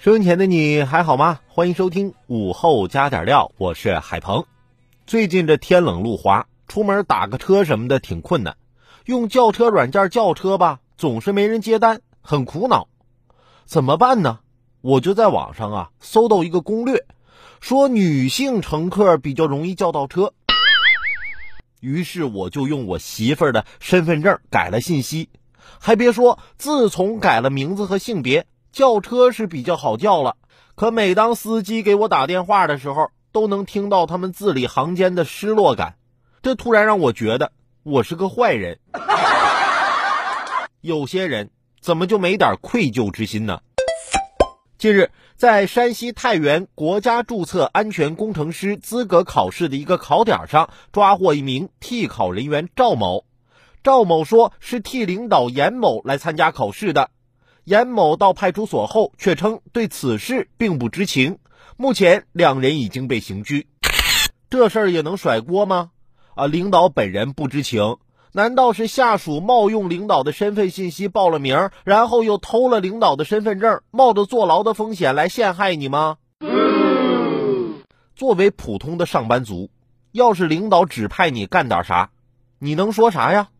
收音前的你还好吗？欢迎收听午后加点料，我是海鹏。最近这天冷路滑，出门打个车什么的挺困难，用叫车软件叫车吧，总是没人接单，很苦恼。怎么办呢？我就在网上啊搜到一个攻略，说女性乘客比较容易叫到车。于是我就用我媳妇的身份证改了信息，还别说，自从改了名字和性别。叫车是比较好叫了，可每当司机给我打电话的时候，都能听到他们字里行间的失落感，这突然让我觉得我是个坏人。有些人怎么就没点愧疚之心呢？近日，在山西太原国家注册安全工程师资格考试的一个考点上，抓获一名替考人员赵某。赵某说是替领导严某来参加考试的。严某到派出所后，却称对此事并不知情。目前两人已经被刑拘。这事儿也能甩锅吗？啊，领导本人不知情，难道是下属冒用领导的身份信息报了名，然后又偷了领导的身份证，冒着坐牢的风险来陷害你吗？作为普通的上班族，要是领导指派你干点啥，你能说啥呀？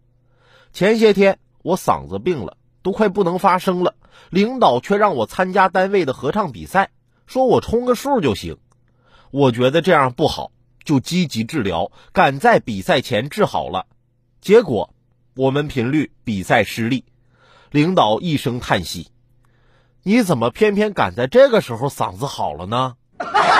前些天我嗓子病了。都快不能发声了，领导却让我参加单位的合唱比赛，说我冲个数就行。我觉得这样不好，就积极治疗，赶在比赛前治好了。结果我们频率比赛失利，领导一声叹息：“你怎么偏偏赶在这个时候嗓子好了呢？”